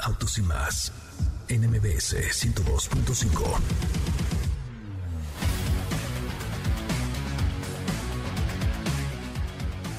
Autos y más NMBS 102.5.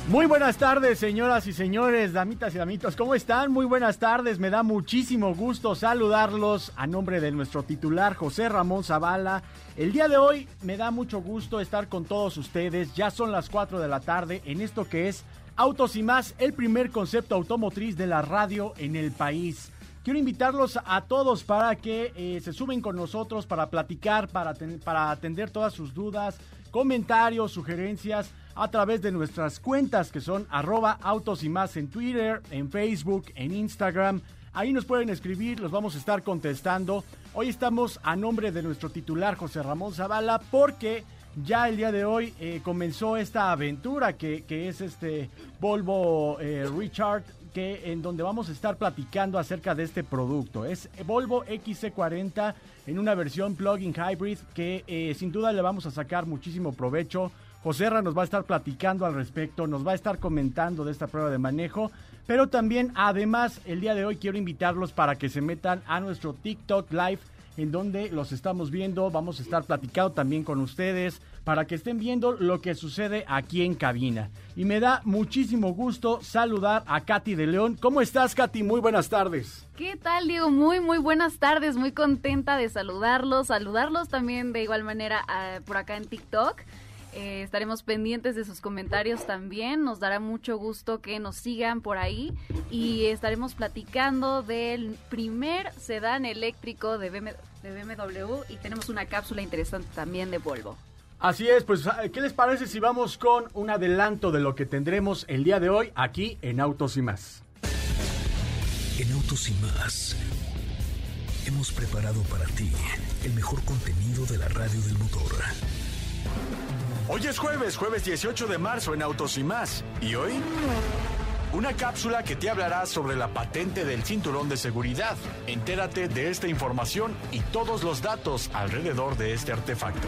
Muy buenas tardes, señoras y señores, damitas y damitos, ¿cómo están? Muy buenas tardes, me da muchísimo gusto saludarlos a nombre de nuestro titular José Ramón Zavala. El día de hoy me da mucho gusto estar con todos ustedes, ya son las 4 de la tarde en esto que es Autos y más, el primer concepto automotriz de la radio en el país. Quiero invitarlos a todos para que eh, se suben con nosotros para platicar, para, para atender todas sus dudas, comentarios, sugerencias a través de nuestras cuentas que son arroba autos y más en Twitter, en Facebook, en Instagram. Ahí nos pueden escribir, los vamos a estar contestando. Hoy estamos a nombre de nuestro titular José Ramón Zavala porque ya el día de hoy eh, comenzó esta aventura que, es este Volvo eh, Richard que en donde vamos a estar platicando acerca de este producto. Es Volvo XC40 en una versión plug-in hybrid que eh, sin duda le vamos a sacar muchísimo provecho. José nos va a estar platicando al respecto, nos va a estar comentando de esta prueba de manejo, pero también además el día de hoy quiero invitarlos para que se metan a nuestro TikTok Live en donde los estamos viendo, vamos a estar platicando también con ustedes para que estén viendo lo que sucede aquí en cabina. Y me da muchísimo gusto saludar a Katy de León. ¿Cómo estás, Katy? Muy buenas tardes. ¿Qué tal, Diego? Muy, muy buenas tardes. Muy contenta de saludarlos. Saludarlos también de igual manera ah, por acá en TikTok. Eh, estaremos pendientes de sus comentarios también. Nos dará mucho gusto que nos sigan por ahí. Y estaremos platicando del primer sedán eléctrico de BMW. Y tenemos una cápsula interesante también de Volvo. Así es, pues, ¿qué les parece si vamos con un adelanto de lo que tendremos el día de hoy aquí en Autos y más? En Autos y más hemos preparado para ti el mejor contenido de la radio del motor. Hoy es jueves, jueves 18 de marzo en Autos y más. ¿Y hoy? Una cápsula que te hablará sobre la patente del cinturón de seguridad. Entérate de esta información y todos los datos alrededor de este artefacto.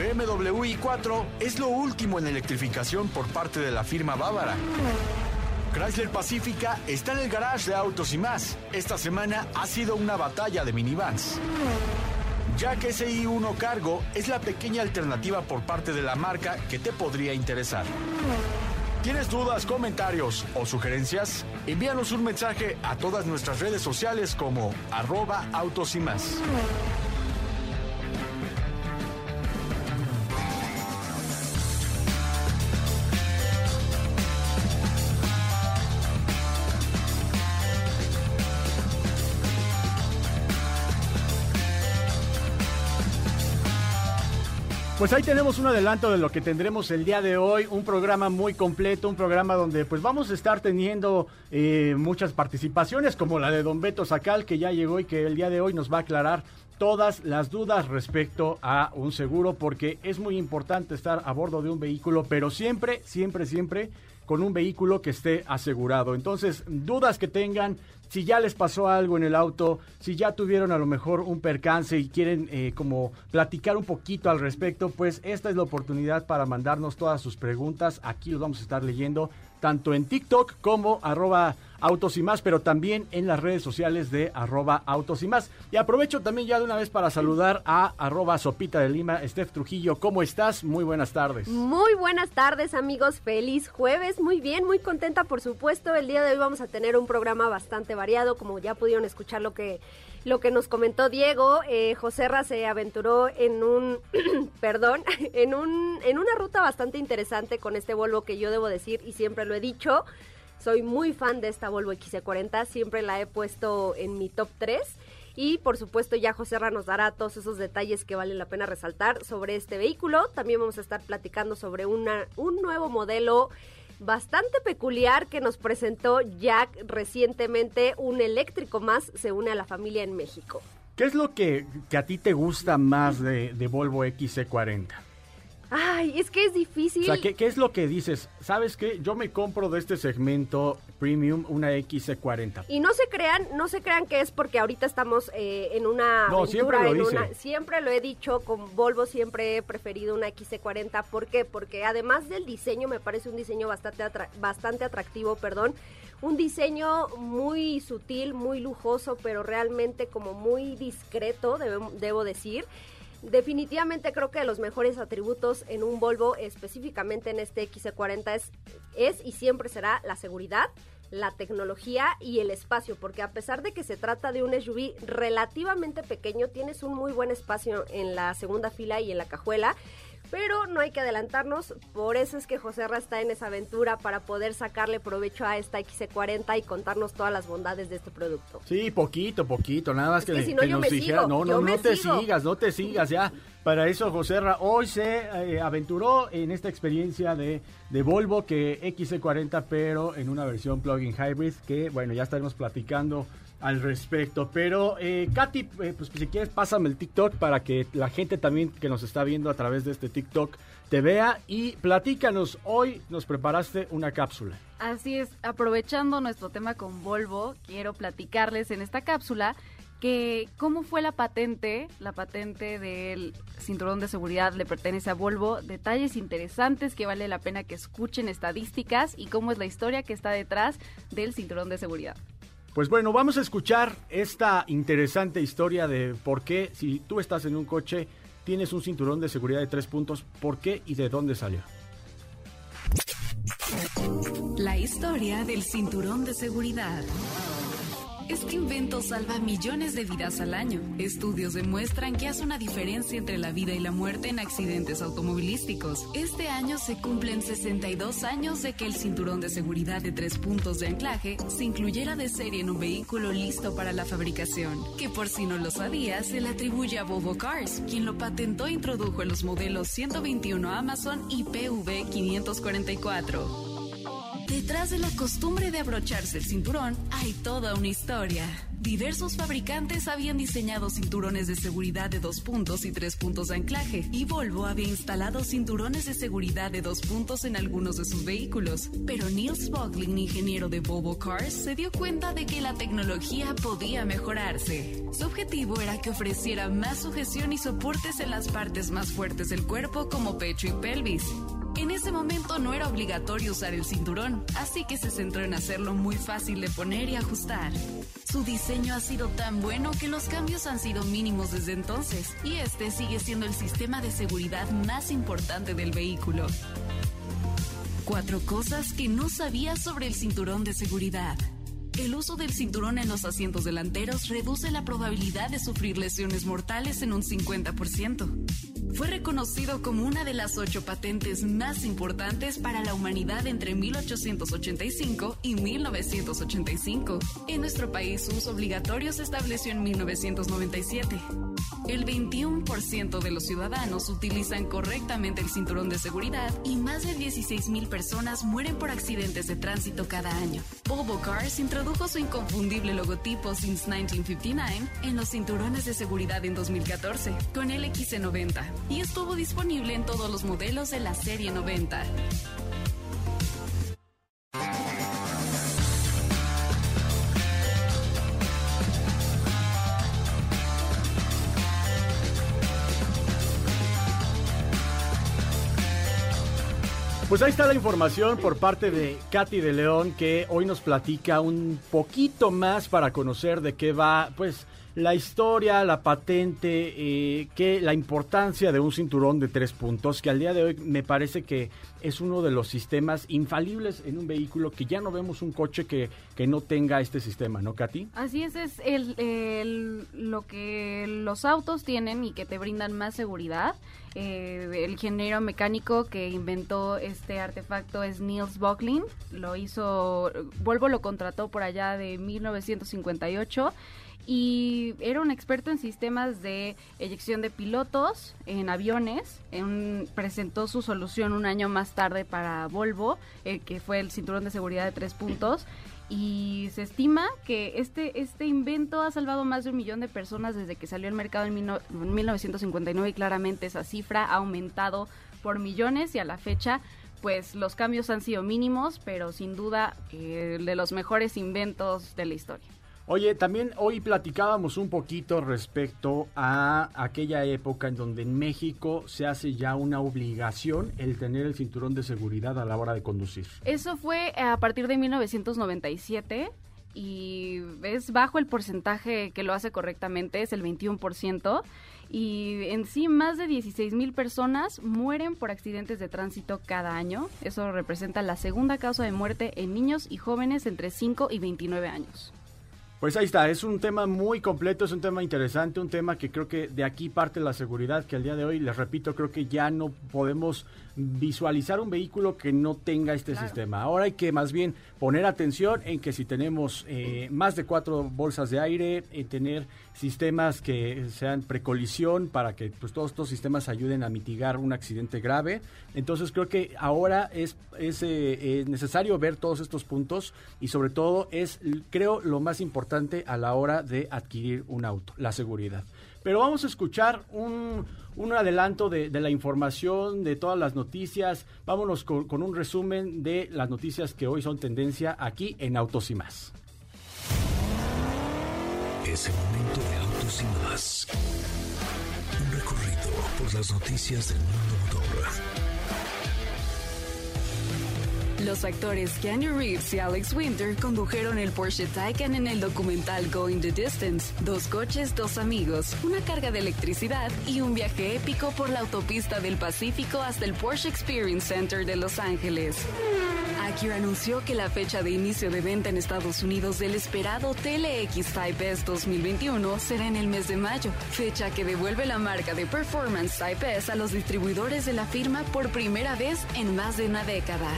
BMW i4 es lo último en electrificación por parte de la firma bávara. Chrysler Pacifica está en el garage de autos y más. Esta semana ha sido una batalla de minivans. Ya que ese i1 Cargo es la pequeña alternativa por parte de la marca que te podría interesar. ¿Tienes dudas, comentarios o sugerencias? Envíanos un mensaje a todas nuestras redes sociales como arroba autos y más. Pues ahí tenemos un adelanto de lo que tendremos el día de hoy, un programa muy completo, un programa donde pues vamos a estar teniendo eh, muchas participaciones como la de don Beto Sacal que ya llegó y que el día de hoy nos va a aclarar todas las dudas respecto a un seguro porque es muy importante estar a bordo de un vehículo, pero siempre, siempre, siempre con un vehículo que esté asegurado. Entonces, dudas que tengan, si ya les pasó algo en el auto, si ya tuvieron a lo mejor un percance y quieren eh, como platicar un poquito al respecto, pues esta es la oportunidad para mandarnos todas sus preguntas. Aquí los vamos a estar leyendo tanto en TikTok como arroba Autos y más, pero también en las redes sociales de arroba Autos y más. Y aprovecho también ya de una vez para saludar a arroba Sopita de Lima, Steph Trujillo. ¿Cómo estás? Muy buenas tardes. Muy buenas tardes amigos, feliz jueves, muy bien, muy contenta por supuesto. El día de hoy vamos a tener un programa bastante variado, como ya pudieron escuchar lo que lo que nos comentó Diego, eh, José Ra se aventuró en un, perdón, en, un, en una ruta bastante interesante con este Volvo que yo debo decir y siempre lo he dicho, soy muy fan de esta Volvo XC40, siempre la he puesto en mi top 3. Y por supuesto ya José nos dará todos esos detalles que valen la pena resaltar sobre este vehículo. También vamos a estar platicando sobre una, un nuevo modelo bastante peculiar que nos presentó Jack recientemente. Un eléctrico más se une a la familia en México. ¿Qué es lo que, a ti te gusta más de, de Volvo XC40? Ay, es que es difícil. O sea, ¿qué, es lo que dices? ¿Sabes qué? Yo me compro de este segmento premium una XC40. Y no se crean, no se crean que es porque ahorita estamos eh, en una no, siempre lo en siempre lo he dicho, con Volvo siempre he preferido una XC40. ¿Por qué? Porque además del diseño, me parece un diseño bastante, bastante atractivo, perdón. Un diseño muy sutil, muy lujoso, pero realmente como muy discreto, debo decir. Definitivamente creo que los mejores atributos en un Volvo, específicamente en este XC40, es, es y siempre será la seguridad, la tecnología y el espacio, porque a pesar de que se trata de un SUV relativamente pequeño, tienes un muy buen espacio en la segunda fila y en la cajuela. Pero no hay que adelantarnos, por eso es que José Ra está en esa aventura para poder sacarle provecho a esta XC40 y contarnos todas las bondades de este producto. Sí, poquito, poquito, nada más que, si no, nos dijera, no, no, no te sigas, no te sigas ya. Para eso José Ra hoy se eh, aventuró en esta experiencia de, de Volvo que XC40, pero en una versión plug-in hybrid que, bueno, ya estaremos platicando al respecto. Pero, eh, Katy, eh, pues si quieres, pásame el TikTok para que la gente también que nos está viendo a través de este TikTok te vea y platícanos. Hoy nos preparaste una cápsula. Así es, aprovechando nuestro tema con Volvo, quiero platicarles en esta cápsula que cómo fue la patente, la patente del cinturón de seguridad le pertenece a Volvo, detalles interesantes que vale la pena que escuchen estadísticas y cómo es la historia que está detrás del cinturón de seguridad. Pues bueno, vamos a escuchar esta interesante historia de por qué si tú estás en un coche tienes un cinturón de seguridad de tres puntos, por qué y de dónde salió. La historia del cinturón de seguridad. Este invento salva millones de vidas al año. Estudios demuestran que hace una diferencia entre la vida y la muerte en accidentes automovilísticos. Este año se cumplen 62 años de que el cinturón de seguridad de tres puntos de anclaje se incluyera de serie en un vehículo listo para la fabricación, que por si no lo sabía se le atribuye a Volvo Cars, quien lo patentó e introdujo en los modelos 121 Amazon y PV 544. Detrás de la costumbre de abrocharse el cinturón hay toda una historia. Diversos fabricantes habían diseñado cinturones de seguridad de dos puntos y tres puntos de anclaje, y Volvo había instalado cinturones de seguridad de dos puntos en algunos de sus vehículos. Pero Niels Boglin, ingeniero de Volvo Cars, se dio cuenta de que la tecnología podía mejorarse. Su objetivo era que ofreciera más sujeción y soportes en las partes más fuertes del cuerpo como pecho y pelvis. En ese momento no era obligatorio usar el cinturón, así que se centró en hacerlo muy fácil de poner y ajustar. Su diseño ha sido tan bueno que los cambios han sido mínimos desde entonces, y este sigue siendo el sistema de seguridad más importante del vehículo. Cuatro cosas que no sabías sobre el cinturón de seguridad. El uso del cinturón en los asientos delanteros reduce la probabilidad de sufrir lesiones mortales en un 50%. Fue reconocido como una de las ocho patentes más importantes para la humanidad entre 1885 y 1985. En nuestro país su uso obligatorio se estableció en 1997. El 21% de los ciudadanos utilizan correctamente el cinturón de seguridad y más de 16.000 personas mueren por accidentes de tránsito cada año. Volvo Cars introdujo su inconfundible logotipo since 1959 en los cinturones de seguridad en 2014 con el XC90 y estuvo disponible en todos los modelos de la serie 90. Pues ahí está la información por parte de Katy de León que hoy nos platica un poquito más para conocer de qué va, pues la historia, la patente, eh, que la importancia de un cinturón de tres puntos, que al día de hoy me parece que es uno de los sistemas infalibles en un vehículo que ya no vemos un coche que, que no tenga este sistema, ¿no, Katy? Así es, es el, lo que los autos tienen y que te brindan más seguridad. Eh, el ingeniero mecánico que inventó este artefacto es Niels Bocklin. Lo hizo, Volvo lo contrató por allá de 1958 y era un experto en sistemas de eyección de pilotos en aviones. presentó su solución un año más tarde para Volvo, eh, que fue el cinturón de seguridad de tres puntos. Y se estima que este, este invento ha salvado más de un millón de personas desde que salió al mercado en, 1959 y claramente esa cifra ha aumentado por millones y a la fecha pues los cambios han sido mínimos, pero sin duda eh, de los mejores inventos de la historia. Oye, también hoy platicábamos un poquito respecto a aquella época en donde en México se hace ya una obligación el tener el cinturón de seguridad a la hora de conducir. Eso fue a partir de 1997 y es bajo el porcentaje que lo hace correctamente, es el 21%. Y en sí, más de 16 mil personas mueren por accidentes de tránsito cada año. Eso representa la segunda causa de muerte en niños y jóvenes entre 5 y 29 años. Pues ahí está, es un tema muy completo, es un tema interesante, un tema que creo que de aquí parte la seguridad, que al día de hoy, les repito, creo que ya no podemos visualizar un vehículo que no tenga este sistema. Ahora hay que más bien poner atención en que si tenemos eh, más de cuatro bolsas de aire, en tener sistemas que sean precolisión para que pues, todos estos sistemas ayuden a mitigar un accidente grave. Entonces creo que ahora es, es, eh, necesario ver todos estos puntos y sobre todo es, creo, lo más importante a la hora de adquirir un auto, la seguridad. Pero vamos a escuchar un, un adelanto de, la información, de todas las noticias. Vámonos con, un resumen de las noticias que hoy son tendencia aquí en Autos y más. Es momento de Autos y más. Un recorrido por las noticias del mundo motor los actores Keanu Reeves y Alex Winter condujeron el Porsche Taycan en el documental Going the Distance. Dos coches, dos amigos, una carga de electricidad y un viaje épico por la autopista del Pacífico hasta el Porsche Experience Center de Los Ángeles. Anunció que la fecha de inicio de venta en Estados Unidos del esperado TLX Type S 2021 será en el mes de mayo, fecha que devuelve la marca de Performance Type S a los distribuidores de la firma por primera vez en más de una década.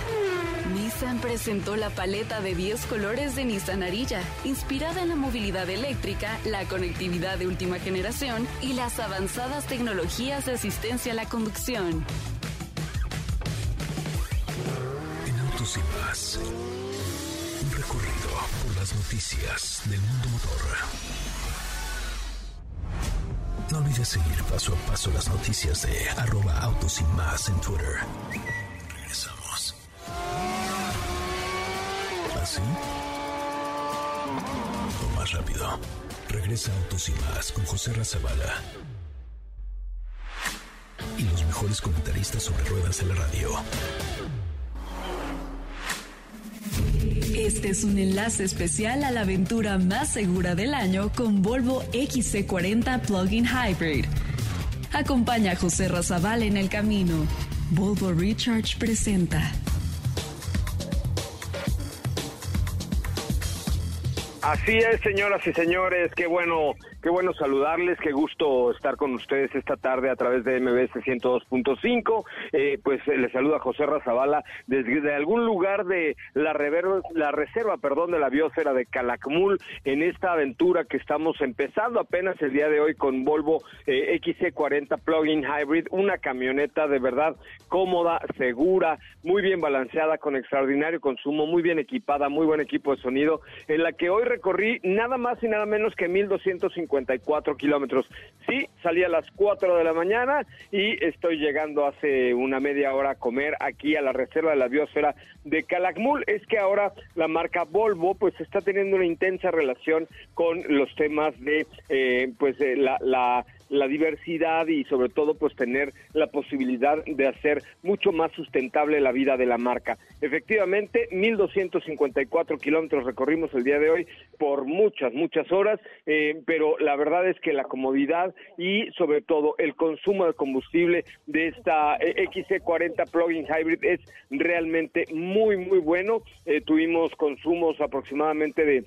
Nissan presentó la paleta de 10 colores de Nissan Arilla, inspirada en la movilidad eléctrica, la conectividad de última generación y las avanzadas tecnologías de asistencia a la conducción. Y Más, un recorrido por las noticias del mundo motor. No olvides seguir paso a paso las noticias de arroba autos y más en Twitter. ¿Así? O más rápido. Regresa Autos y Más con José Razabala. Y los mejores comentaristas sobre ruedas en la radio. Este es un enlace especial a la aventura más segura del año con Volvo XC40 Plug-in Hybrid. Acompaña a José Razabala en el camino. Volvo Recharge presenta. Así es, señoras y señores, qué bueno Qué bueno saludarles, qué gusto estar con ustedes esta tarde a través de MBS 102.5. Eh, pues les saluda José Razabala desde algún lugar de la, la reserva perdón, de la biosfera de Calakmul en esta aventura que estamos empezando apenas el día de hoy con Volvo eh, XC40 Plug-in Hybrid, una camioneta de verdad cómoda, segura, muy bien balanceada, con extraordinario consumo, muy bien equipada, muy buen equipo de sonido, en la que hoy recorrí nada más y nada menos que 1250 54 kilómetros. Sí, salí a las 4 de la mañana y estoy llegando hace una media hora a comer aquí a la reserva de la biosfera de Calakmul. Es que ahora la marca Volvo pues está teniendo una intensa relación con los temas de eh, pues la, la la diversidad y sobre todo pues tener la posibilidad de hacer mucho más sustentable la vida de la marca. Efectivamente, 1.254 kilómetros recorrimos el día de hoy por muchas, muchas horas, eh, pero la verdad es que la comodidad y sobre todo el consumo de combustible de esta eh, XC40 Plug-in Hybrid es realmente muy, muy bueno. Eh, tuvimos consumos aproximadamente de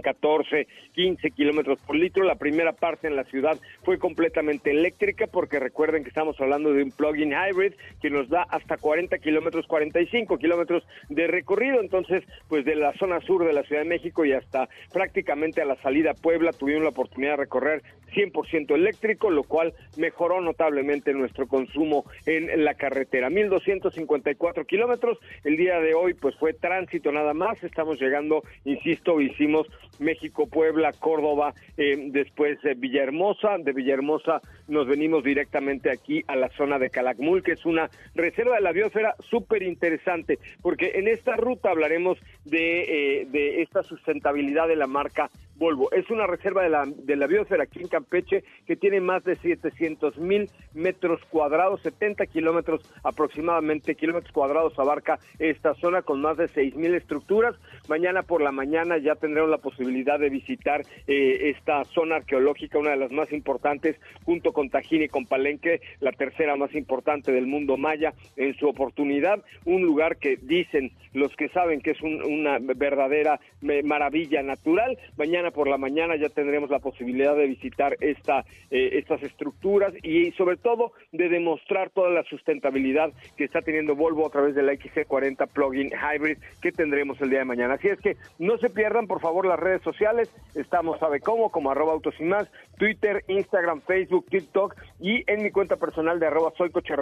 14, 15 kilómetros por litro. La primera parte en la ciudad fue completamente eléctrica porque recuerden que estamos hablando de un plug-in hybrid que nos da hasta 40 kilómetros, 45 kilómetros de recorrido. Entonces, pues de la zona sur de la Ciudad de México y hasta prácticamente a la salida a Puebla tuvimos la oportunidad de recorrer 100% eléctrico, lo cual mejoró notablemente nuestro consumo en la carretera. 1254 kilómetros. El día de hoy, pues fue tránsito nada más. Estamos llegando, insisto, hicimos México, Puebla, Córdoba, eh, después de Villahermosa. De Villahermosa nos venimos directamente aquí a la zona de Calakmul, que es una reserva de la biosfera súper interesante, porque en esta ruta hablaremos de, eh, de esta sustentabilidad de la marca Volvo. Es una reserva de la, de la biosfera aquí en Campeche que tiene más de 700 mil metros cuadrados, 70 kilómetros aproximadamente, kilómetros cuadrados abarca esta zona con más de 6 mil estructuras. Mañana por la mañana ya tendremos la posibilidad de visitar eh, esta zona arqueológica, una de las más importantes, junto con Tajín y con Palenque, la tercera más importante del mundo maya en su oportunidad. Un lugar que dicen los que saben que es una verdadera maravilla natural. Mañana por la mañana ya tendremos la posibilidad de visitar eh, estas estructuras y sobre todo de demostrar toda la sustentabilidad que está teniendo Volvo a través de la XC40 Plug-in Hybrid que tendremos el día de mañana. Así es que no se pierdan por favor las redes sociales, estamos sabe cómo, como arroba autos y más, Twitter, Instagram, Facebook, TikTok y en mi cuenta personal de arroba soy Coche.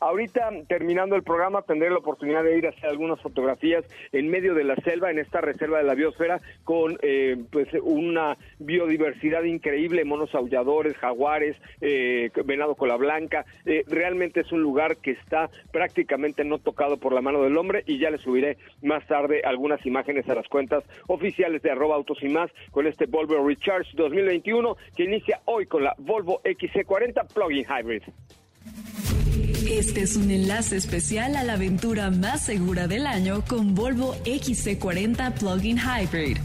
Ahorita terminando el programa tendré la oportunidad de ir a hacer algunas fotografías en medio de la selva, en esta reserva de la biosfera, con eh, pues una biodiversidad increíble, monos aulladores, jaguares, eh, venado cola blanca. Eh, realmente es un lugar que está prácticamente no tocado por la mano del hombre y ya le subiré más tarde algunas imágenes a las cuentas oficiales de arroba autos y más con este Volvo Recharge 2021 que inicia hoy con la Volvo XC40 Plug-in Hybrid. Este es un enlace especial a la aventura más segura del año con Volvo XC40 Plug-in Hybrid.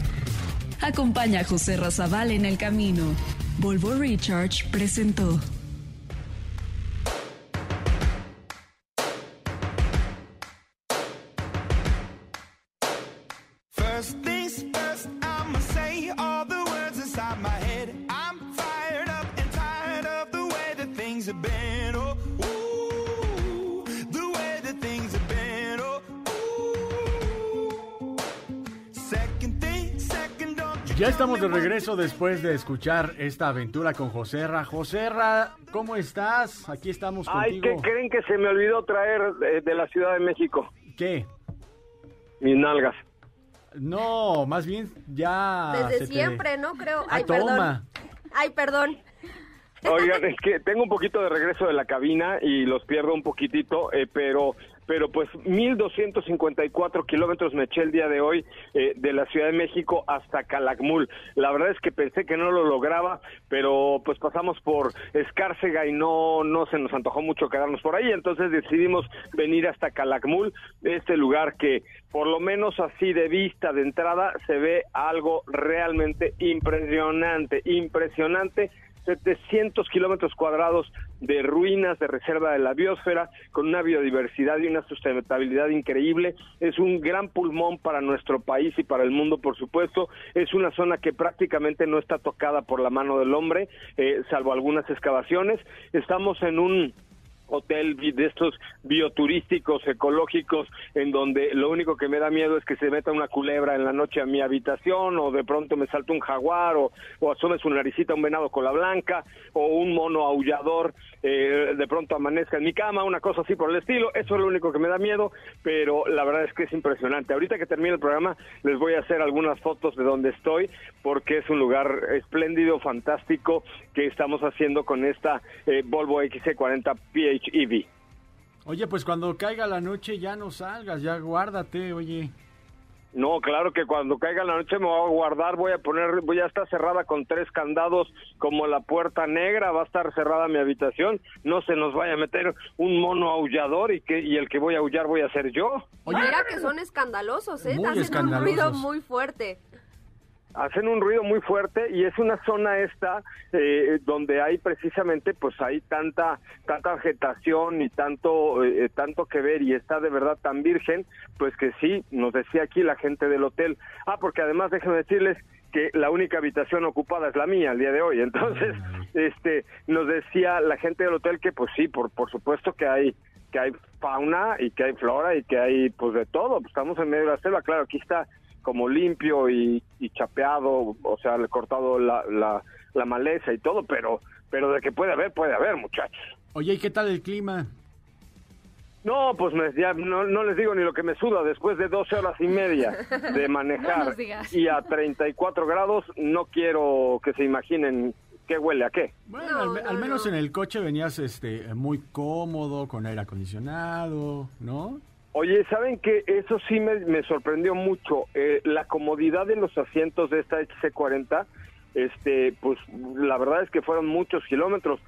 Acompaña a José Razabal en el camino. Volvo Recharge presentó. Ya estamos de regreso después de escuchar esta aventura con Joserra. Joserra, ¿cómo estás? Aquí estamos Ay, ¿qué contigo. creen que se me olvidó traer de, de la Ciudad de México? ¿Qué? Mis nalgas. No, más bien ya. Desde te- siempre, ¿no? Creo. Ah, Ay, perdón. Ay, perdón. Oigan, es que tengo un poquito de regreso de la cabina y los pierdo un poquitito, eh, pero pero pues 1.254 kilómetros me eché el día de hoy eh, de la Ciudad de México hasta Calakmul. La verdad es que pensé que no lo lograba, pero pues pasamos por Escárcega y no, no se nos antojó mucho quedarnos por ahí, entonces decidimos venir hasta Calakmul, este lugar que por lo menos así de vista, de entrada, se ve algo realmente impresionante, impresionante 700 kilómetros cuadrados de ruinas de reserva de la biosfera, con una biodiversidad y una sustentabilidad increíble. Es un gran pulmón para nuestro país y para el mundo, por supuesto. Es una zona que prácticamente no está tocada por la mano del hombre, eh, salvo algunas excavaciones. Estamos en un hotel de estos bioturísticos ecológicos en donde lo único que me da miedo es que se meta una culebra en la noche a mi habitación o de pronto me salta un jaguar o, o asome su naricita un venado cola blanca o un mono aullador eh, de pronto amanezca en mi cama, una cosa así por el estilo. Eso es lo único que me da miedo, pero la verdad es que es impresionante. Ahorita que termine el programa les voy a hacer algunas fotos de donde estoy porque es un lugar espléndido, fantástico que estamos haciendo con esta eh, Volvo XC40 PHEV. Oye, pues cuando caiga la noche ya no salgas, ya guárdate, oye. No, claro que cuando caiga la noche me voy a guardar, voy a poner, voy a estar cerrada con tres candados como la puerta negra, va a estar cerrada mi habitación, no se nos vaya a meter un mono aullador y que y el que voy a aullar voy a ser yo. Mira que son escandalosos, ¿eh? Muy Hacen un ruido muy fuerte. Hacen un ruido muy fuerte y es una zona esta eh, donde hay precisamente pues hay tanta tanta vegetación y tanto eh, tanto que ver y está de verdad tan virgen pues que sí nos decía aquí la gente del hotel. Ah porque además déjenme decirles que la única habitación ocupada es la mía el día de hoy. Entonces este nos decía la gente del hotel que pues sí por por supuesto que hay que hay fauna y que hay flora y que hay pues de todo. Pues estamos en medio de la selva. Claro aquí está como limpio y, y chapeado, o sea, le he cortado la, la, la maleza y todo, pero pero de que puede haber, puede haber, muchachos. Oye, ¿y qué tal el clima? No, pues me, ya no, no les digo ni lo que me suda después de 12 horas y media de manejar y a 34 grados, no quiero que se imaginen qué huele a qué. Bueno, No, al, al menos no. en el coche venías este muy cómodo, con aire acondicionado, ¿no? Oye, ¿saben que Eso sí me, me sorprendió mucho. Eh, la comodidad de los asientos de esta XC40, este, pues la verdad es que fueron muchos kilómetros.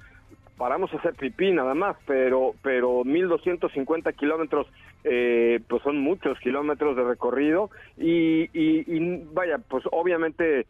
Paramos a hacer pipí nada más, pero, pero 1250 kilómetros, eh, pues son muchos kilómetros de recorrido. Y, y, y vaya, pues obviamente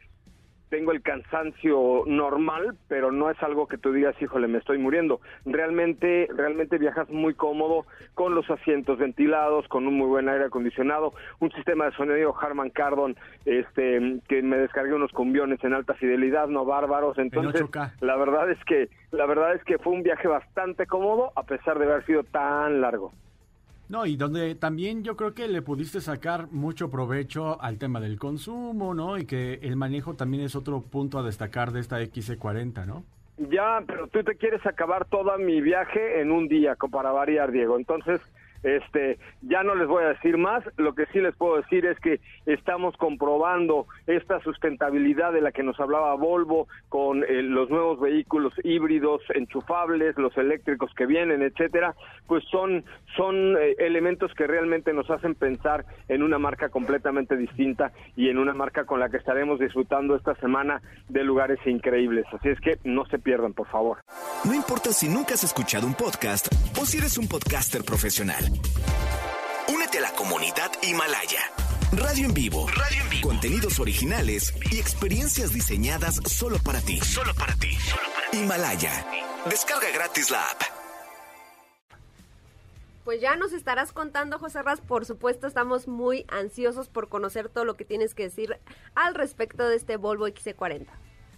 tengo el cansancio normal, pero no es algo que tú digas, híjole, me estoy muriendo. Realmente, realmente viajas muy cómodo con los asientos ventilados, con un muy buen aire acondicionado, un sistema de sonido Harman Kardon, este, que me descargué unos cumbiones en alta fidelidad, no bárbaros. Entonces, 8K. la verdad es que, la verdad es que fue un viaje bastante cómodo, a pesar de haber sido tan largo. No, y donde también yo creo que le pudiste sacar mucho provecho al tema del consumo, ¿no? Y que el manejo también es otro punto a destacar de esta XC40, ¿no? Ya, pero tú te quieres acabar todo mi viaje en un día, para variar, Diego. Entonces, este, ya no les voy a decir más. Lo que sí les puedo decir es que estamos comprobando esta sustentabilidad de la que nos hablaba Volvo con eh, los nuevos vehículos híbridos, enchufables, los eléctricos que vienen, etcétera. Pues son son eh, elementos que realmente nos hacen pensar en una marca completamente distinta y en una marca con la que estaremos disfrutando esta semana de lugares increíbles. Así es que no se pierdan, por favor. No importa si nunca has escuchado un podcast o si eres un podcaster profesional. Únete a la comunidad Himalaya. Radio en vivo. Radio en vivo. Contenidos originales y experiencias diseñadas solo para ti. Solo para ti. Himalaya. Descarga gratis la app. Pues ya nos estarás contando, José Ras. Por supuesto, estamos muy ansiosos por conocer todo lo que tienes que decir al respecto de este Volvo XC40.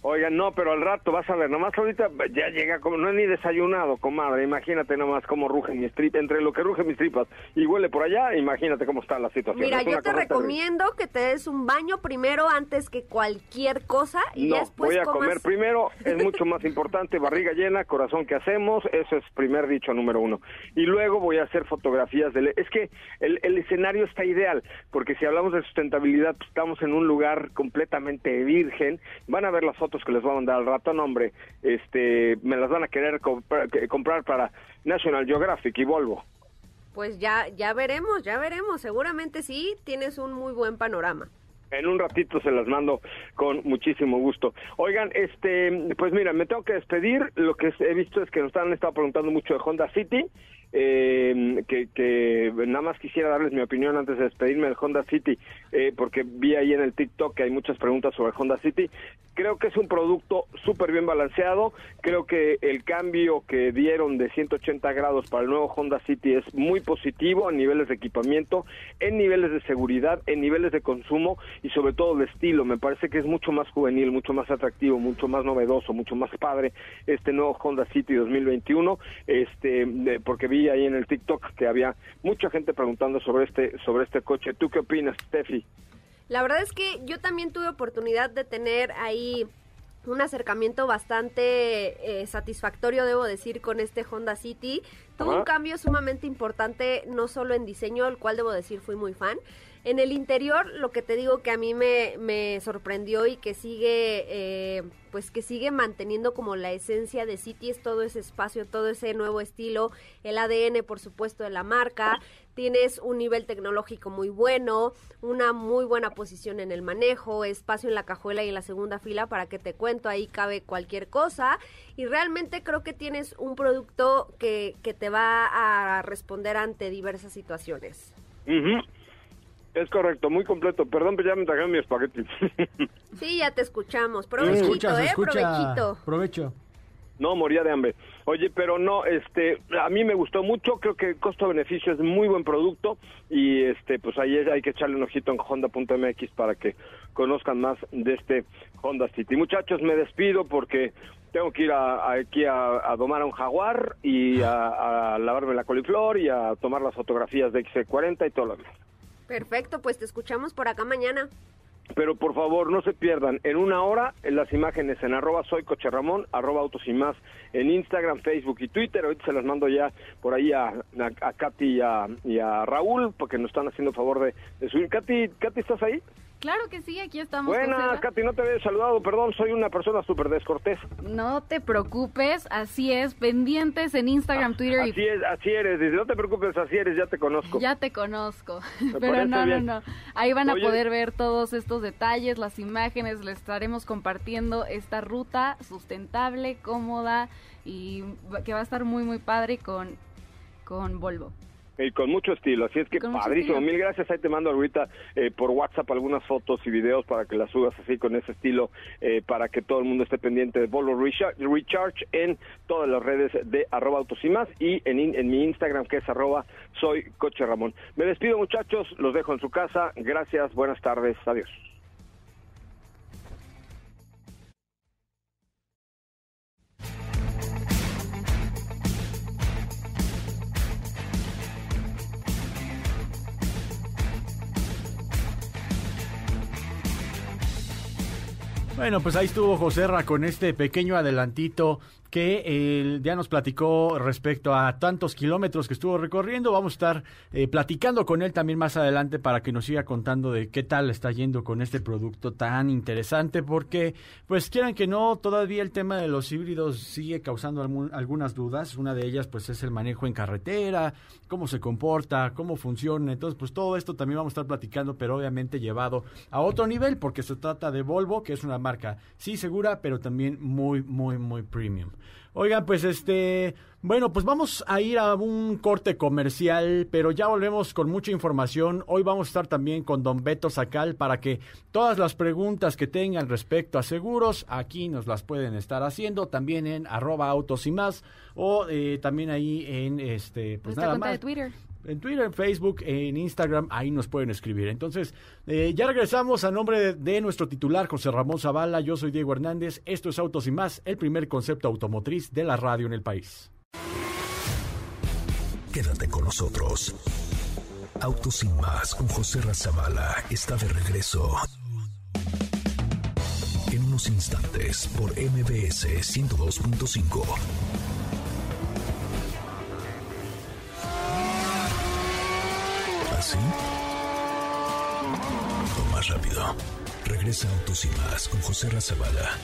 Oigan, no, pero al rato vas a ver, nomás ahorita ya llega como, no he ni desayunado, comadre, imagínate nomás cómo rugen mis tripas, entre lo que rugen mis tripas y huele por allá, imagínate cómo está la situación. Mira, Es yo te terrible. recomiendo que te des un baño primero antes que cualquier cosa y No, después voy a comas. comer primero, es mucho más importante, barriga llena, corazón que hacemos, eso es primer dicho número uno. Y luego voy a hacer fotografías de... Es que el, el escenario está ideal, porque si hablamos de sustentabilidad, pues, estamos en un lugar completamente virgen, van a ver las fotos que les voy a mandar al rato, hombre, este, me las van a querer comprar, que- comprar para National Geographic y Volvo. Pues ya, ya veremos, ya veremos. Seguramente sí, tienes un muy buen panorama. En un ratito se las mando con muchísimo gusto. Oigan, este, pues mira, me tengo que despedir. Lo que he visto es que nos han estado preguntando mucho de Honda City. Eh, que, nada más quisiera darles mi opinión antes de despedirme del Honda City, eh, porque vi ahí en el TikTok que hay muchas preguntas sobre Honda City. Creo que es un producto súper bien balanceado. Creo que el cambio que dieron de 180 grados para el nuevo Honda City es muy positivo en niveles de equipamiento, en niveles de seguridad, en niveles de consumo y sobre todo de estilo. Me parece que es mucho más juvenil, mucho más atractivo, mucho más novedoso, mucho más padre este nuevo Honda City 2021. Este, porque vi ahí en el TikTok que había mucha gente preguntando sobre este sobre este coche. ¿Tú qué opinas, Steffi? La verdad es que yo también tuve oportunidad de tener ahí un acercamiento bastante eh, satisfactorio, debo decir, con este Honda City. Tuvo Ajá. un cambio sumamente importante, no solo en diseño, el cual debo decir fui muy fan, En el interior, lo que te digo que a mí me, sorprendió y que sigue, eh, pues que sigue manteniendo como la esencia de City es todo ese espacio, todo ese nuevo estilo, el ADN, por supuesto, de la marca. Tienes un nivel tecnológico muy bueno, una muy buena posición en el manejo, espacio en la cajuela y en la segunda fila para que te cuento, ahí cabe cualquier cosa. Y realmente creo que tienes un producto que, te va a responder ante diversas situaciones. Es correcto, muy completo. Perdón, pero ya me trajeron mi espagueti. sí, ya te escuchamos. Provechito, ¿eh? Provechito. Provecho. No, moría de hambre. Oye, pero no, este, a mí me gustó mucho, creo que el costo-beneficio es muy buen producto y este, pues ahí hay que echarle un ojito en honda.mx para que conozcan más de este Honda City. Muchachos, me despido porque tengo que ir aquí a, domar a un jaguar y a, a lavarme la coliflor y a tomar las fotografías de XC40 y todo lo demás. Perfecto, pues te escuchamos por acá mañana. Pero por favor, no se pierdan. En una hora, en las imágenes en arroba soy Ramón, arroba autos y más, en Instagram, Facebook y Twitter. Ahorita se las mando ya por ahí a, a, Katy y a, Raúl, porque nos están haciendo favor de, de subir. Katy, Katy, ¿estás ahí? Claro que sí, aquí estamos. Buenas, Katy, no te había saludado, perdón, soy una persona súper descortés. No te preocupes, así es, pendientes en Instagram, Twitter así es, así eres, dice, no te preocupes, así eres, ya te conozco. Ya te conozco, pero no, no, no, ahí van a poder ver todos estos detalles, las imágenes, les estaremos compartiendo esta ruta sustentable, cómoda y que va a estar muy, muy padre con, con Volvo. Y con mucho estilo, así es que padrísimo. Mil gracias. Ahí te mando ahorita eh, por WhatsApp algunas fotos y videos para que las subas así con ese estilo, eh, para que todo el mundo esté pendiente de Volvo Recharge en todas las redes de arroba autos y más y en, en mi Instagram que es arroba soy coche Ramón. Me despido muchachos, los dejo en su casa. Gracias, buenas tardes, adiós. Bueno, pues ahí estuvo Joserra con este pequeño adelantito que eh, ya nos platicó respecto a tantos kilómetros que estuvo recorriendo. Vamos a estar eh, platicando con él también más adelante para que nos siga contando de qué tal está yendo con este producto tan interesante, porque pues quieran que no, todavía el tema de los híbridos sigue causando algunas dudas. Una de ellas pues es el manejo en carretera, cómo se comporta, cómo funciona. Entonces pues todo esto también vamos a estar platicando, pero obviamente llevado a otro nivel, porque se trata de Volvo, que es una marca sí segura, pero también muy, muy, muy premium. Oigan, pues este, bueno, pues vamos a ir a un corte comercial, pero ya volvemos con mucha información. Hoy vamos a estar también con don Beto Sacal para que todas las preguntas que tengan respecto a seguros, aquí nos las pueden estar haciendo, también en arroba autos y más, o eh, también ahí en este, pues nada más. de Twitter en Twitter, en Facebook, en Instagram, ahí nos pueden escribir. Entonces, eh, ya regresamos a nombre de, nuestro titular, José Ramón Zavala. Yo soy Diego Hernández. Esto es Autos y más, el primer concepto automotriz de la radio en el país. Quédate con nosotros. Autos y más con José Razabala está de regreso. En unos instantes por MBS 102.5. ¿Sí? Más rápido. Regresa Autos y Más con José Razabala.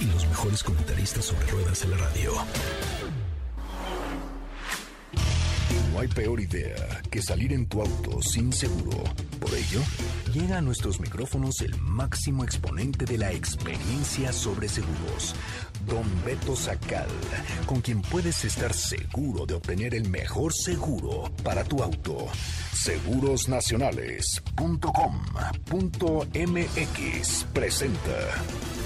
Y los mejores comentaristas sobre ruedas en la radio. No hay peor idea que salir en tu auto sin seguro. Por ello, llega a nuestros micrófonos el máximo exponente de la experiencia sobre seguros Don Beto Sacal, con quien puedes estar seguro de obtener el mejor seguro para tu auto. Segurosnacionales.com.mx presenta.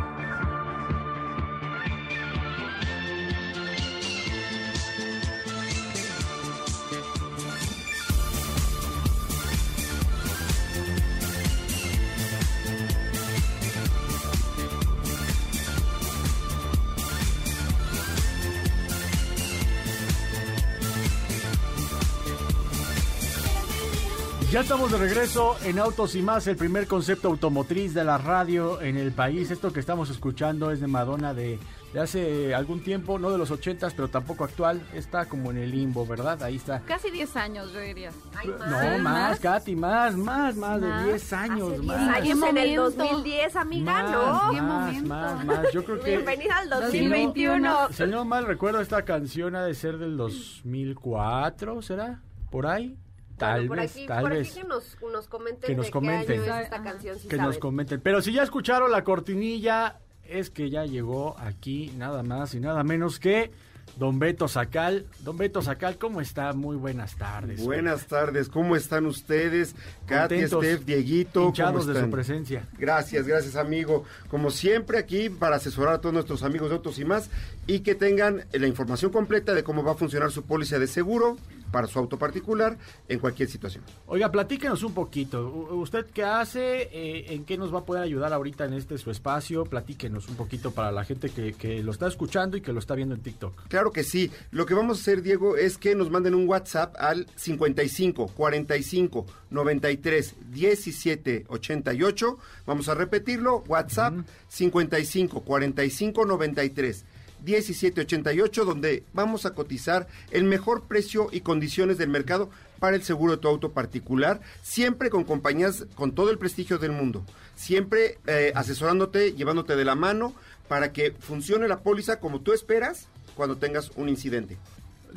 Ya estamos de regreso en Autos y más, el primer concepto automotriz de la radio en el país. Esto que estamos escuchando es de Madonna de, de hace algún tiempo, no de los ochentas, pero tampoco actual. Está como en el limbo, ¿verdad? Ahí está. Casi 10 años, yo diría. No, más, Katy, más, más, más, de 10 años, Hace más. 10 años en el momento? 2010, amiga, Más, ¿no? ¿Qué más, momento? más, más. Yo creo que... Bienvenida al Si no- 2021. Si no mal recuerdo, esta canción ha de ser del 2004, ¿será? ¿Por ahí? Tal Bueno, vez, aquí, tal por vez. aquí que nos, nos comenten Que nos de comenten. qué año es esta canción, si que nos comenten. Pero si ya escucharon la cortinilla, es que ya llegó aquí nada más y nada menos que Don Beto Sacal. Don Beto Sacal, ¿cómo está? Muy buenas tardes. Buenas tardes, ¿cómo están ustedes? Katy, Steph, Dieguito, ¿cómo hinchados de su presencia. Gracias, gracias amigo. Como siempre aquí para asesorar a todos nuestros amigos de Autos y más y que tengan la información completa de cómo va a funcionar su póliza de seguro para su auto particular en cualquier situación. Oiga, platíquenos un poquito. ¿Usted qué hace? Eh, ¿En qué nos va a poder ayudar ahorita en este su espacio? Platíquenos un poquito para la gente que, que lo está escuchando y que lo está viendo en TikTok. Claro que sí. Lo que vamos a hacer, Diego, es que nos manden un WhatsApp al 55 45 93 17 88. Vamos a repetirlo. WhatsApp 55 45 93 1788, donde vamos a cotizar el mejor precio y condiciones del mercado para el seguro de tu auto particular, siempre con compañías con todo el prestigio del mundo, siempre eh, asesorándote, llevándote de la mano para que funcione la póliza como tú esperas cuando tengas un incidente.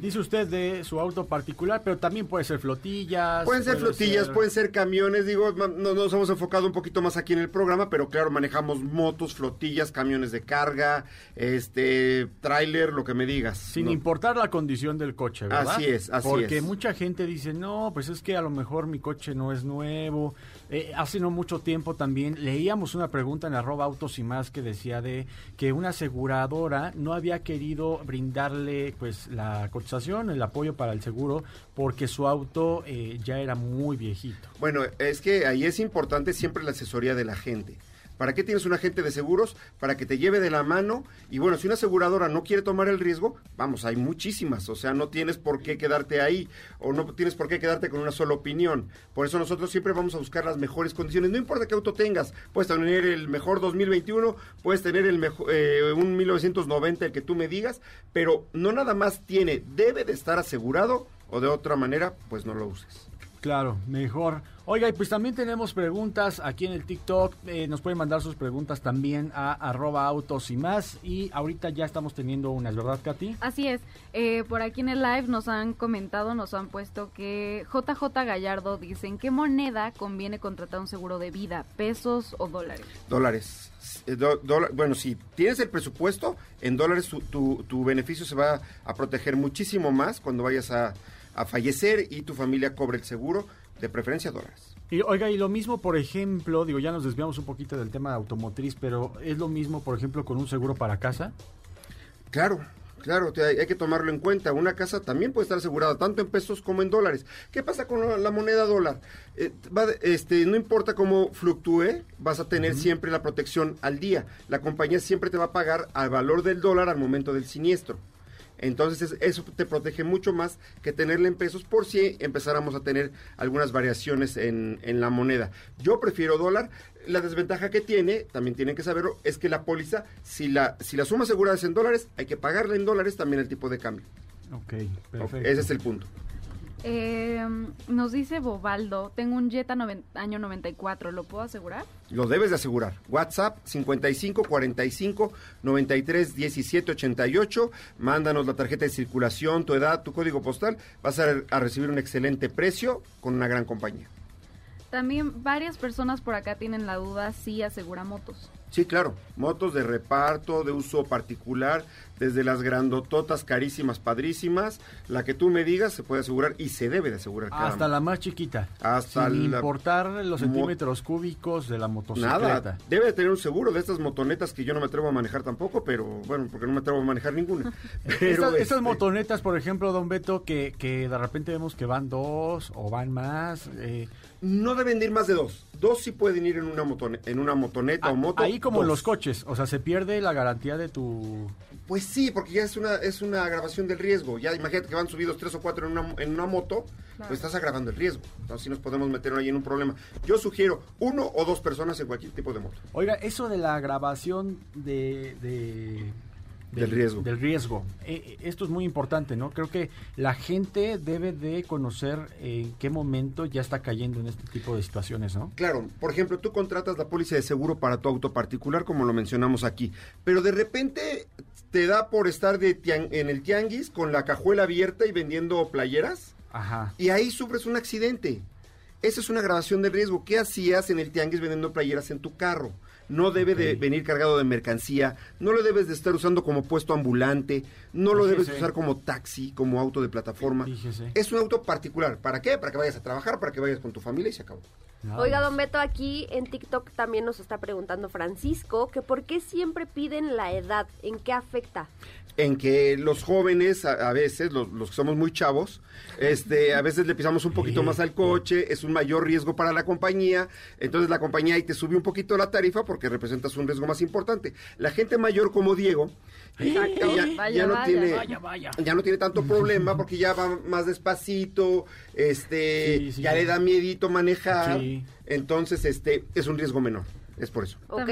Dice usted de su auto particular, pero también puede ser flotillas. Pueden ser flotillas, ser- pueden ser camiones, digo, no- nos hemos enfocado un poquito más aquí en el programa, pero claro, manejamos motos, flotillas, camiones de carga, este, tráiler, lo que me digas. Sin ¿no? importar la condición del coche, ¿verdad? Así es, así Porque es. mucha gente dice, no, pues es que a lo mejor mi coche no es nuevo. Eh, hace no mucho tiempo también leíamos una pregunta en arroba autos y más que decía de que una aseguradora no había querido brindarle pues la cotización, el apoyo para el seguro, porque su auto eh, ya era muy viejito. Bueno, es que ahí es importante siempre la asesoría de la gente. ¿Para qué tienes un agente de seguros? Para que te lleve de la mano. Y bueno, si una aseguradora no quiere tomar el riesgo, vamos, hay muchísimas. O sea, no tienes por qué quedarte ahí o no tienes por qué quedarte con una sola opinión. Por eso nosotros siempre vamos a buscar las mejores condiciones. No importa qué auto tengas. Puedes tener el mejor 2021, puedes tener el mejor, eh, un 1990, el que tú me digas. Pero no nada más tiene, debe de estar asegurado o de otra manera, pues no lo uses. Claro, mejor. Oiga, y pues también tenemos preguntas aquí en el TikTok. eh, nos pueden mandar sus preguntas también a arroba autos y más. Y ahorita ya estamos teniendo unas, ¿verdad, Katy? Así es. Eh, por aquí en el live nos han comentado, nos han puesto que JJ Gallardo dice, ¿en qué moneda conviene contratar un seguro de vida? ¿Pesos o dólares? Dólares. Eh, do- bueno, si tienes el presupuesto, en dólares tu, tu- tu beneficio se va a proteger muchísimo más cuando vayas a, a fallecer y tu familia cobre el seguro, de preferencia dólares. Y oiga, y lo mismo, por ejemplo, digo, ya nos desviamos un poquito del tema automotriz, pero es lo mismo, por ejemplo, con un seguro para casa. Claro, claro, hay, que tomarlo en cuenta. Una casa también puede estar asegurada tanto en pesos como en dólares. ¿Qué pasa con la, moneda dólar? Eh, va de- este, no importa cómo fluctúe, vas a tener siempre la protección al día. La compañía siempre te va a pagar al valor del dólar al momento del siniestro. Entonces es- eso te protege mucho más que tenerla en pesos por si empezáramos a tener algunas variaciones en, en la moneda. Yo prefiero dólar. La desventaja que tiene, también tienen que saberlo, es que la póliza, si la, si la suma asegurada es en dólares, hay que pagarle en dólares también el tipo de cambio. Ok, perfecto. Ese es el punto. Eh, nos dice Bobaldo, tengo un Jetta noven- año 94, ¿lo puedo asegurar? Lo debes de asegurar. WhatsApp 55 45 93 17 88. Mándanos la tarjeta de circulación, tu edad, tu código postal. Vas a, a recibir un excelente precio con una gran compañía. También varias personas por acá tienen la duda si asegura motos. Sí, claro. Motos de reparto, de uso particular, desde las grandototas, carísimas, padrísimas. La que tú me digas se puede asegurar y se debe de asegurar. cada Hasta la más chiquita. Hasta sin la- importar los centímetros cúbicos de la motocicleta. Nada, debe de tener un seguro de estas motonetas que yo no me atrevo a manejar tampoco, pero bueno, porque no me atrevo a manejar ninguna. Pero, Estas, estas este, motonetas, por ejemplo, don Beto, que, que de repente vemos que van dos o van más. eh, No deben de ir más de dos. Dos sí pueden ir en una, motone- en una motoneta o moto. ahí como en los coches, o sea, se pierde la garantía de tu Pues sí, porque ya es una, es una agravación del riesgo. Ya imagínate que van subidos tres o cuatro en una, en una moto, pues estás agravando el riesgo. Entonces sí nos podemos meter ahí en un problema. Yo sugiero uno o dos personas en cualquier tipo de moto. Oiga, eso de la grabación de... de- Del riesgo. Del riesgo. Eh, eh, esto es muy importante, ¿no? Creo que la gente debe de conocer en qué momento ya está cayendo en este tipo de situaciones, ¿no? Claro, por ejemplo, tú contratas la póliza de seguro para tu auto particular, como lo mencionamos aquí, pero de repente te da por estar de tian- en el tianguis con la cajuela abierta y vendiendo playeras, Ajá. y ahí sufres un accidente. Esa es una grabación de riesgo. ¿Qué hacías en el tianguis vendiendo playeras en tu carro? No debe de venir cargado de mercancía, no lo debes de estar usando como puesto ambulante, no lo debes de usar como taxi, como auto de plataforma. Fíjese. Es un auto particular. ¿Para qué? Para que vayas a trabajar, para que vayas con tu familia y se acabó. Nada Oiga, más. don Beto, aquí en TikTok también nos está preguntando Francisco que por qué siempre piden la edad, en qué afecta. en que los jóvenes a, a veces, los, los que somos muy chavos, este, a veces le pisamos un poquito más al coche, es un mayor riesgo para la compañía, entonces la compañía ahí te sube un poquito la tarifa porque representas un riesgo más importante. La gente mayor como Diego ya, ya- Vaya, ya no vaya. tiene Vaya, vaya. ya no tiene tanto problema porque ya va más despacito, este, Sí, sí, ya sí. le da miedito manejar, Sí. entonces este es un riesgo menor, es por eso. Ok,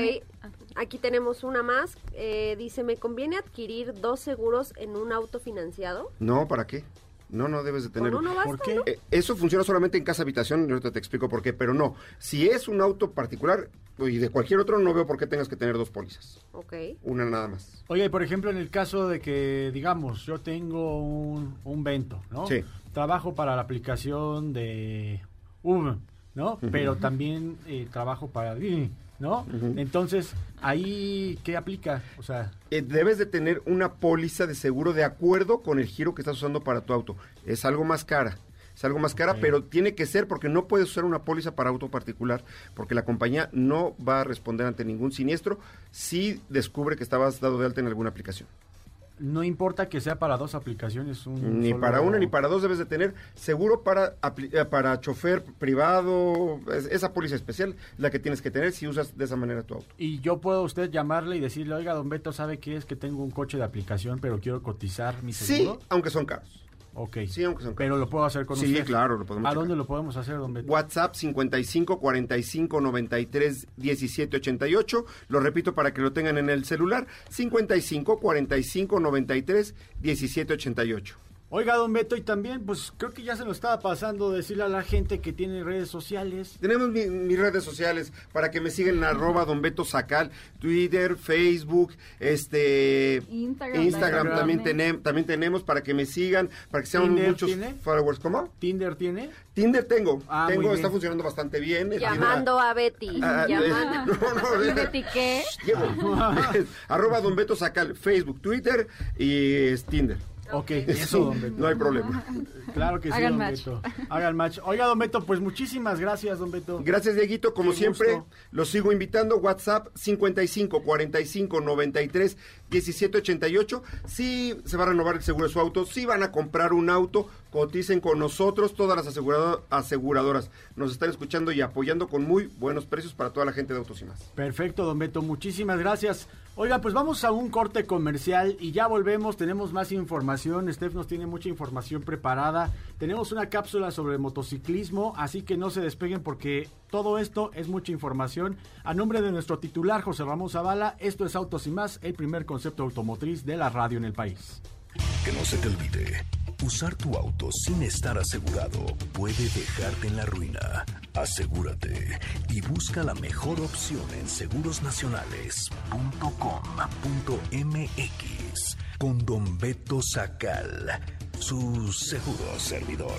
aquí tenemos una más. Eh, dice, ¿me conviene adquirir dos seguros en un auto financiado? No, ¿para qué? No, no debes de Con tener. uno basta, ¿Por qué? ¿no? Eh, Eso funciona solamente en casa habitación, ahorita te explico por qué, pero no. Si es un auto particular y de cualquier otro, no veo por qué tengas que tener dos pólizas. Ok. Una nada más. Oye, por ejemplo, en el caso de que, digamos, yo tengo un, un Vento, ¿no? Sí. Trabajo para la aplicación de Uber, ¿no? Pero también eh, trabajo para Didi, ¿no? Entonces, ahí, ¿qué aplica? O sea, Eh, debes de tener una póliza de seguro de acuerdo con el giro que estás usando para tu auto. Es algo más cara. Es algo más cara, pero tiene que ser porque no puedes usar una póliza para auto particular, porque la compañía no va a responder ante ningún siniestro si descubre que estabas dado de alta en alguna aplicación. No importa que sea para dos aplicaciones. Un Ni solo- para una ni para dos debes de tener seguro para eh, para chofer privado, es- esa póliza especial es la que tienes que tener si usas de esa manera tu auto. Y yo puedo usted llamarle y decirle, oiga, don Beto, ¿sabe qué es? Que tengo un coche de aplicación, pero quiero cotizar mi Sí, seguro. aunque son caros. Ok. Sí, aunque son. Pero lo puedo hacer con Sí, usted. claro, lo podemos ¿A checar. dónde lo podemos hacer, don Beto? WhatsApp 55 45 93 17 88. Lo repito para que lo tengan en el celular. 55 45 93 17 88. Oiga, don Beto, y también, pues creo que ya se nos estaba pasando decirle a la gente que tiene redes sociales. Tenemos mi- mis redes sociales para que me sigan en arroba Don Beto Sacal, Twitter, Facebook, este Instagram Instagram también. también, tenem- también tenemos para que me sigan, para que sean ¿Tinder muchos tiene? followers. ¿Cómo? ¿Tinder tiene? Tinder tengo, Ah, muy tengo, bien. está funcionando bastante bien. Llamando a Betty. Ah, llamando. eh, no, no, ¿Y eh, Betty qué? Arroba Don Beto Sacal, Facebook, Twitter y es Tinder. Ok, eso, don Beto. No hay problema. Claro que sí, Hagan don match. Beto. Hagan match. Oiga, don Beto, pues muchísimas gracias, don Beto. Gracias, Dieguito. Como Qué siempre, gusto. los sigo invitando. WhatsApp 55 45 93 17 88. Sí se va a renovar el seguro de su auto. Si van a comprar un auto, coticen con nosotros. Todas las asegurado- aseguradoras nos están escuchando y apoyando con muy buenos precios para toda la gente de Autos y más. Perfecto, don Beto, muchísimas gracias. Oiga, pues vamos a un corte comercial y ya volvemos, tenemos más información, Steph nos tiene mucha información preparada, tenemos una cápsula sobre motociclismo, así que no se despeguen porque todo esto es mucha información. A nombre de nuestro titular, José Ramón Zavala, esto es Autos y más, el primer concepto automotriz de la radio en el país. Que no se te olvide, usar tu auto sin estar asegurado puede dejarte en la ruina. Asegúrate y busca la mejor opción en segurosnacionales.com.mx con Don Beto Sacal, su seguro servidor.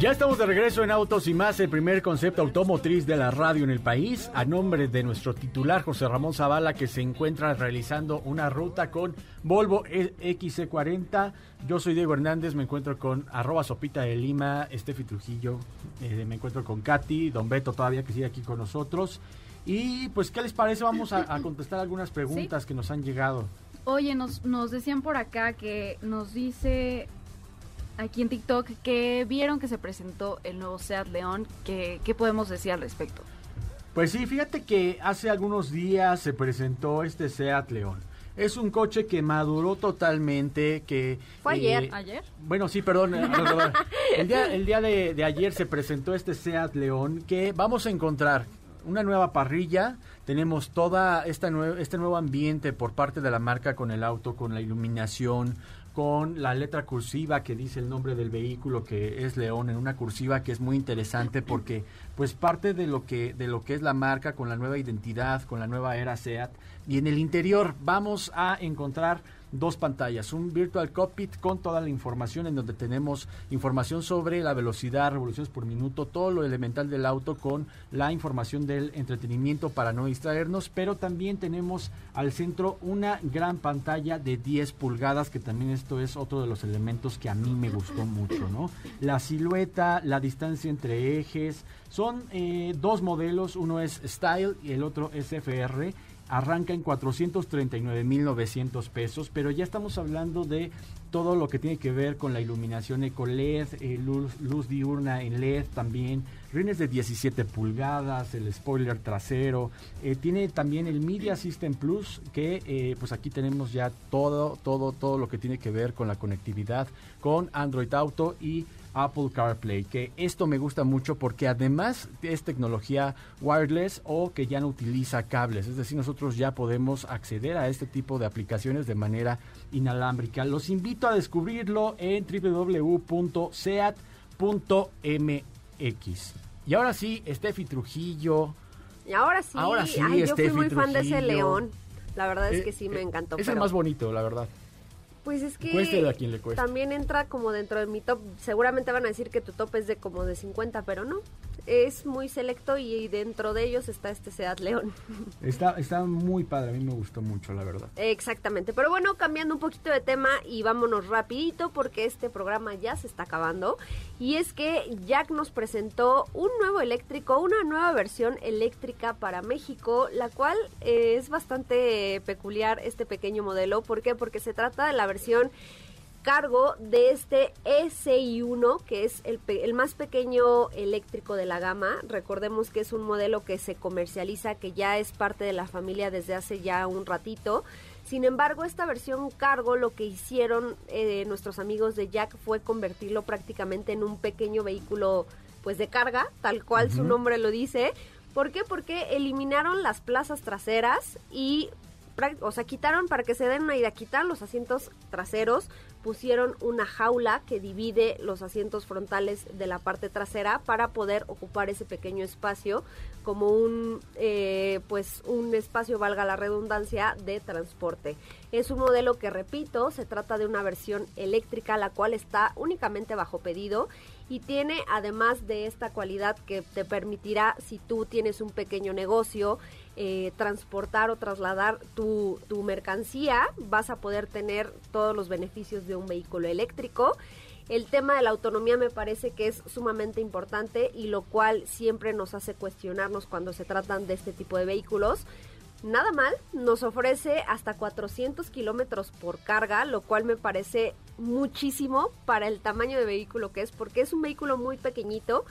Ya estamos de regreso en Autos y más, el primer concepto automotriz de la radio en el país, a nombre de nuestro titular José Ramón Zavala, que se encuentra realizando una ruta con Volvo XC40. Yo soy Diego Hernández, me encuentro con arroba sopita de Lima, Estefi Trujillo, eh, me encuentro con Katy, Don Beto todavía que sigue aquí con nosotros. Y pues, ¿qué les parece? Vamos a, contestar algunas preguntas que nos han llegado. Oye, nos, nos decían por acá que nos dice aquí en TikTok que vieron que se presentó el nuevo Seat León. ¿Qué, qué podemos decir al respecto? Pues sí, fíjate que hace algunos días se presentó este Seat León. Es un coche que maduró totalmente, que... Fue ayer. eh, ¿Ayer? Bueno, sí, perdón. eh, perdón. El día, el día de, de ayer se presentó este Seat León que vamos a encontrar una nueva parrilla. Tenemos toda esta este nuevo ambiente por parte de la marca con el auto, con la iluminación, con la letra cursiva que dice el nombre del vehículo que es León en una cursiva que es muy interesante porque pues parte de lo que de lo que es la marca con la nueva identidad, con la nueva era Seat y en el interior. Vamos a encontrar dos pantallas, un virtual cockpit con toda la información en donde tenemos información sobre la velocidad, revoluciones por minuto, todo lo elemental del auto con la información del entretenimiento para no distraernos, pero también tenemos al centro una gran pantalla de 10 pulgadas, que también esto es otro de los elementos que a mí me gustó mucho, ¿no? La silueta, la distancia entre ejes, son eh, dos modelos, uno es Style y el otro es FR arranca en 439.900 pesos, pero ya estamos hablando de todo lo que tiene que ver con la iluminación eco LED, eh, luz, luz diurna en LED también, rines de 17 pulgadas, el spoiler trasero, eh, tiene también el Media System Plus, que eh, pues aquí tenemos ya todo, todo, todo lo que tiene que ver con la conectividad con Android Auto y Apple CarPlay, que esto me gusta mucho porque además es tecnología wireless o que ya no utiliza cables, es decir, nosotros ya podemos acceder a este tipo de aplicaciones de manera inalámbrica. Los invito a descubrirlo en www.seat.mx. Y ahora sí, Steffi Trujillo. Y ahora sí, Ahora sí, ay, yo fui muy fan de ese león. La verdad es Eh, que sí me eh, encantó. Es el más bonito, la verdad. Pues es que Cuéstele a quien le cueste. también entra como dentro de mi top. Seguramente van a decir que tu top es de como de 50, pero no. Es muy selecto y dentro de ellos está este Seat León. Está, está muy padre, a mí me gustó mucho, la verdad. Exactamente. Pero bueno, cambiando un poquito de tema y vámonos rapidito porque este programa ya se está acabando. Y es que Jack nos presentó un nuevo eléctrico, una nueva versión eléctrica para México, la cual eh, es bastante peculiar este pequeño modelo. ¿Por qué? Porque se trata de la versión cargo de este SI1, que es el, más pequeño eléctrico de la gama. Recordemos que es un modelo que se comercializa, que ya es parte de la familia desde hace ya un ratito. Sin embargo, esta versión cargo lo que hicieron eh, nuestros amigos de Jack fue convertirlo prácticamente en un pequeño vehículo pues de carga, tal cual su nombre lo dice. ¿Por qué? Porque eliminaron las plazas traseras y o sea, quitaron, para que se den una idea, quitaron los asientos traseros, pusieron una jaula que divide los asientos frontales de la parte trasera para poder ocupar ese pequeño espacio como un, eh, pues, un espacio, valga la redundancia, de transporte. Es un modelo que, repito, se trata de una versión eléctrica, la cual está únicamente bajo pedido y tiene además de esta cualidad que te permitirá, si tú tienes un pequeño negocio, eh, transportar o trasladar tu, tu mercancía, vas a poder tener todos los beneficios de un vehículo eléctrico. El tema de la autonomía me parece que es sumamente importante y lo cual siempre nos hace cuestionarnos cuando se tratan de este tipo de vehículos. Nada mal, nos ofrece hasta 400 kilómetros por carga, lo cual me parece muchísimo para el tamaño de vehículo que es, porque es un vehículo muy pequeñito.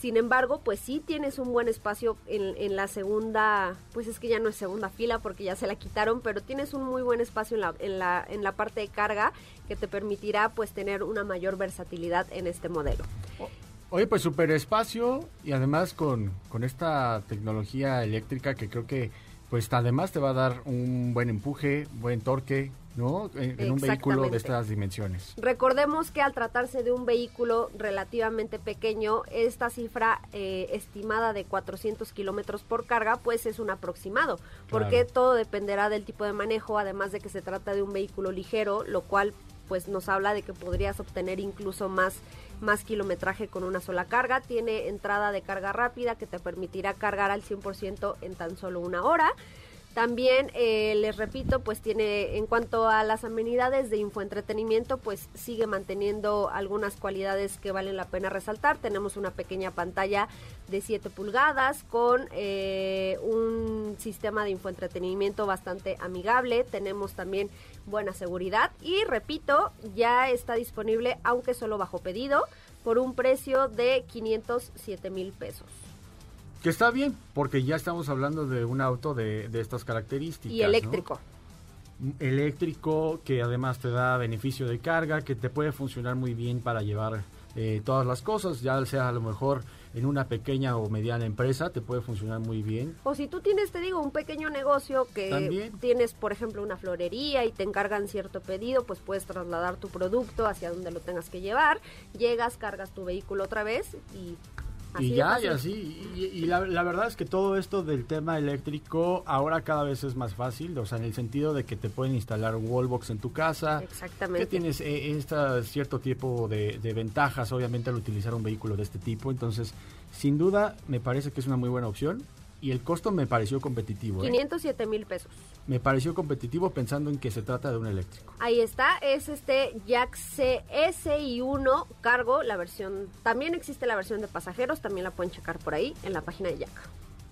Sin embargo, pues sí tienes un buen espacio en, en la segunda, pues es que ya no es segunda fila porque ya se la quitaron, pero tienes un muy buen espacio en la, en la, en la parte de carga que te permitirá pues tener una mayor versatilidad en este modelo. Oye, pues super espacio y además con, con esta tecnología eléctrica que creo que pues además te va a dar un buen empuje, buen torque, ¿no? En, en un vehículo de estas dimensiones. Recordemos que al tratarse de un vehículo relativamente pequeño, esta cifra eh, estimada de 400 kilómetros por carga, pues es un aproximado, porque todo dependerá del tipo de manejo, además de que se trata de un vehículo ligero, lo cual pues nos habla de que podrías obtener incluso más más kilometraje con una sola carga. Tiene entrada de carga rápida que te permitirá cargar al 100% en tan solo una hora. También eh, les repito, pues tiene en cuanto a las amenidades de infoentretenimiento, pues sigue manteniendo algunas cualidades que valen la pena resaltar. Tenemos una pequeña pantalla de 7 pulgadas con eh, un sistema de infoentretenimiento bastante amigable. Tenemos también buena seguridad y repito, ya está disponible, aunque solo bajo pedido, por un precio de 507 mil pesos. Que está bien, porque ya estamos hablando de un auto de, estas características. Y eléctrico. Eléctrico, que además te da beneficio de carga, que te puede funcionar muy bien para llevar eh, todas las cosas, ya sea a lo mejor en una pequeña o mediana empresa, te puede funcionar muy bien. O si tú tienes, te digo, un pequeño negocio que tienes, por ejemplo, una florería y te encargan cierto pedido, pues puedes trasladar tu producto hacia donde lo tengas que llevar, llegas, cargas tu vehículo otra vez y y ya, y así. Y, la, verdad es que todo esto del tema eléctrico ahora cada vez es más fácil, o sea, en el sentido de que te pueden instalar un wallbox en tu casa. Exactamente. Que tienes eh, este cierto tipo de, de, ventajas, obviamente, al utilizar un vehículo de este tipo. Entonces, sin duda, me parece que es una muy buena opción y el costo me pareció competitivo. 507 ¿eh? mil pesos. Me pareció competitivo pensando en que se trata de un eléctrico. Ahí está, es este Jack CSI1 cargo, la versión, también existe la versión de pasajeros, también la pueden checar por ahí en la página de Jack.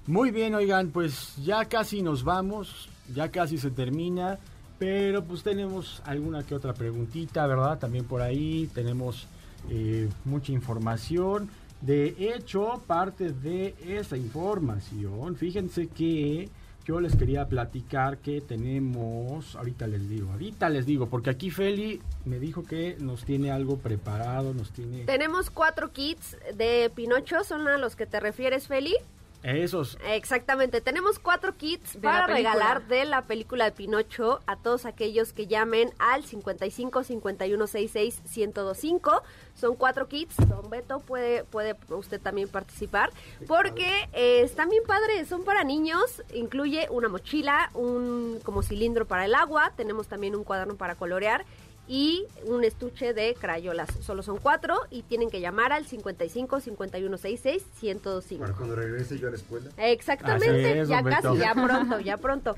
Muy bien, oigan, pues ya casi nos vamos, ya casi se termina, pero pues tenemos alguna que otra preguntita, ¿verdad? También por ahí tenemos eh, mucha información. De hecho, parte de esa información, fíjense que yo les quería platicar que tenemos, ahorita les digo, ahorita les digo, porque aquí Feli me dijo que nos tiene algo preparado, nos tiene... Tenemos cuatro kits de Pinocho, ¿son a los que te refieres, Feli? Esos. Exactamente. Tenemos cuatro kits para regalar de la película de Pinocho a todos aquellos que llamen al 55 51 66 1025. Son cuatro kits. Don Beto puede, puede usted también participar porque eh, están bien padres. Son para niños. Incluye una mochila, un como cilindro para el agua. Tenemos también un cuaderno para colorear y un estuche de crayolas. Solo son cuatro y tienen que llamar al 55 51 66 1025. Para cuando regrese yo a la escuela. Exactamente, ya casi, ya pronto, ya pronto.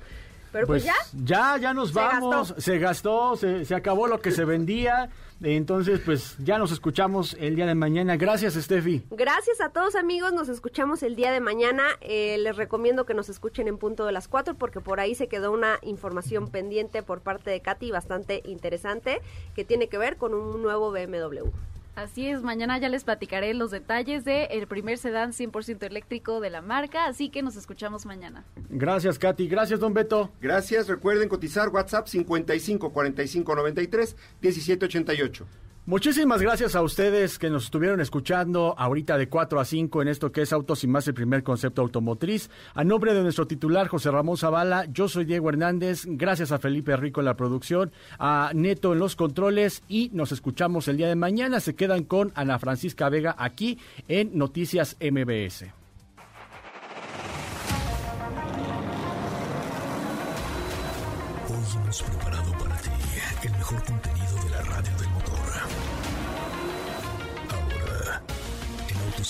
Pero pues, pues ya. Ya, ya nos vamos. Se gastó, se, se, acabó lo que se vendía. Entonces, pues ya nos escuchamos el día de mañana. Gracias, Steffi. Gracias a todos, amigos. Nos escuchamos el día de mañana. Eh, les recomiendo que nos escuchen en punto de las 4 porque por ahí se quedó una información pendiente por parte de Katy bastante interesante que tiene que ver con un nuevo BMW. Así es, mañana ya les platicaré los detalles del el primer sedán 100% eléctrico de la marca, así que nos escuchamos mañana. Gracias, Katy. Gracias, don Beto. Gracias. Recuerden cotizar WhatsApp 55 45 93 17 88. Muchísimas gracias a ustedes que nos estuvieron escuchando ahorita de 4 a 5 en esto que es Autos y más el primer concepto automotriz. A nombre de nuestro titular José Ramón Zavala, yo soy Diego Hernández. Gracias a Felipe Rico en la producción, a Neto en los controles y nos escuchamos el día de mañana. Se quedan con Ana Francisca Vega aquí en Noticias MBS.